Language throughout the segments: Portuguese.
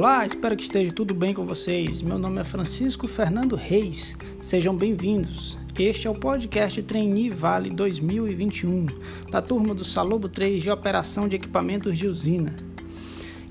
Olá, espero que esteja tudo bem com vocês. Meu nome é Francisco Fernando Reis. Sejam bem-vindos. Este é o podcast Trainee Vale 2021, da turma do Salobo 3 de Operação de Equipamentos de Usina.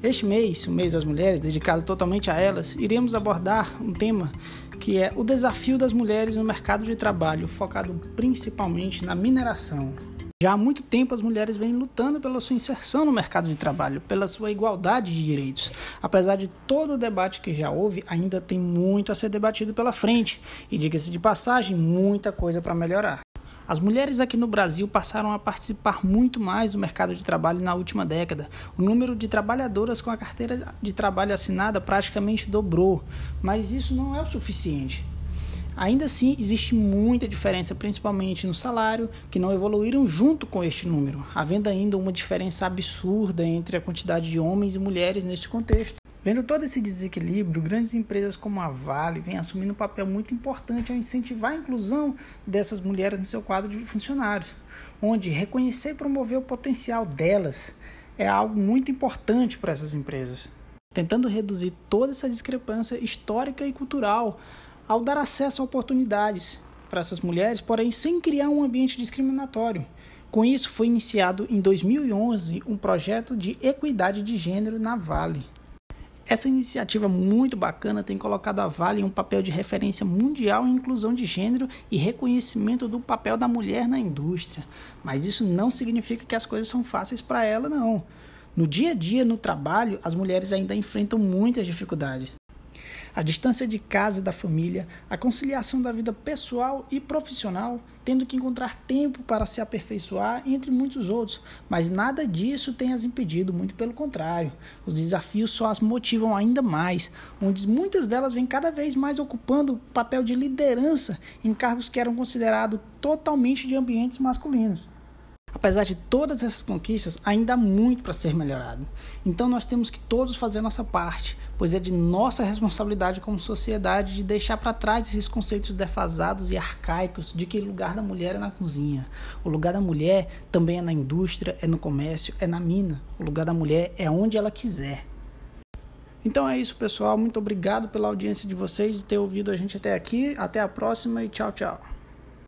Este mês, o mês das mulheres, dedicado totalmente a elas, iremos abordar um tema que é o desafio das mulheres no mercado de trabalho, focado principalmente na mineração. Já há muito tempo as mulheres vêm lutando pela sua inserção no mercado de trabalho, pela sua igualdade de direitos. Apesar de todo o debate que já houve, ainda tem muito a ser debatido pela frente e, diga-se de passagem, muita coisa para melhorar. As mulheres aqui no Brasil passaram a participar muito mais do mercado de trabalho na última década. O número de trabalhadoras com a carteira de trabalho assinada praticamente dobrou, mas isso não é o suficiente. Ainda assim, existe muita diferença, principalmente no salário, que não evoluíram junto com este número, havendo ainda uma diferença absurda entre a quantidade de homens e mulheres neste contexto. Vendo todo esse desequilíbrio, grandes empresas como a Vale vêm assumindo um papel muito importante ao incentivar a inclusão dessas mulheres no seu quadro de funcionários, onde reconhecer e promover o potencial delas é algo muito importante para essas empresas, tentando reduzir toda essa discrepância histórica e cultural ao dar acesso a oportunidades para essas mulheres, porém sem criar um ambiente discriminatório. Com isso, foi iniciado em 2011 um projeto de equidade de gênero na Vale. Essa iniciativa muito bacana tem colocado a Vale em um papel de referência mundial em inclusão de gênero e reconhecimento do papel da mulher na indústria. Mas isso não significa que as coisas são fáceis para ela, não. No dia a dia, no trabalho, as mulheres ainda enfrentam muitas dificuldades a distância de casa e da família, a conciliação da vida pessoal e profissional, tendo que encontrar tempo para se aperfeiçoar, entre muitos outros. Mas nada disso tem as impedido, muito pelo contrário. Os desafios só as motivam ainda mais, onde muitas delas vêm cada vez mais ocupando papel de liderança em cargos que eram considerados totalmente de ambientes masculinos. Apesar de todas essas conquistas, ainda há muito para ser melhorado. Então nós temos que todos fazer nossa parte, pois é de nossa responsabilidade como sociedade de deixar para trás esses conceitos defasados e arcaicos de que o lugar da mulher é na cozinha. O lugar da mulher também é na indústria, é no comércio, é na mina. O lugar da mulher é onde ela quiser. Então é isso, pessoal. Muito obrigado pela audiência de vocês e ter ouvido a gente até aqui. Até a próxima e tchau, tchau.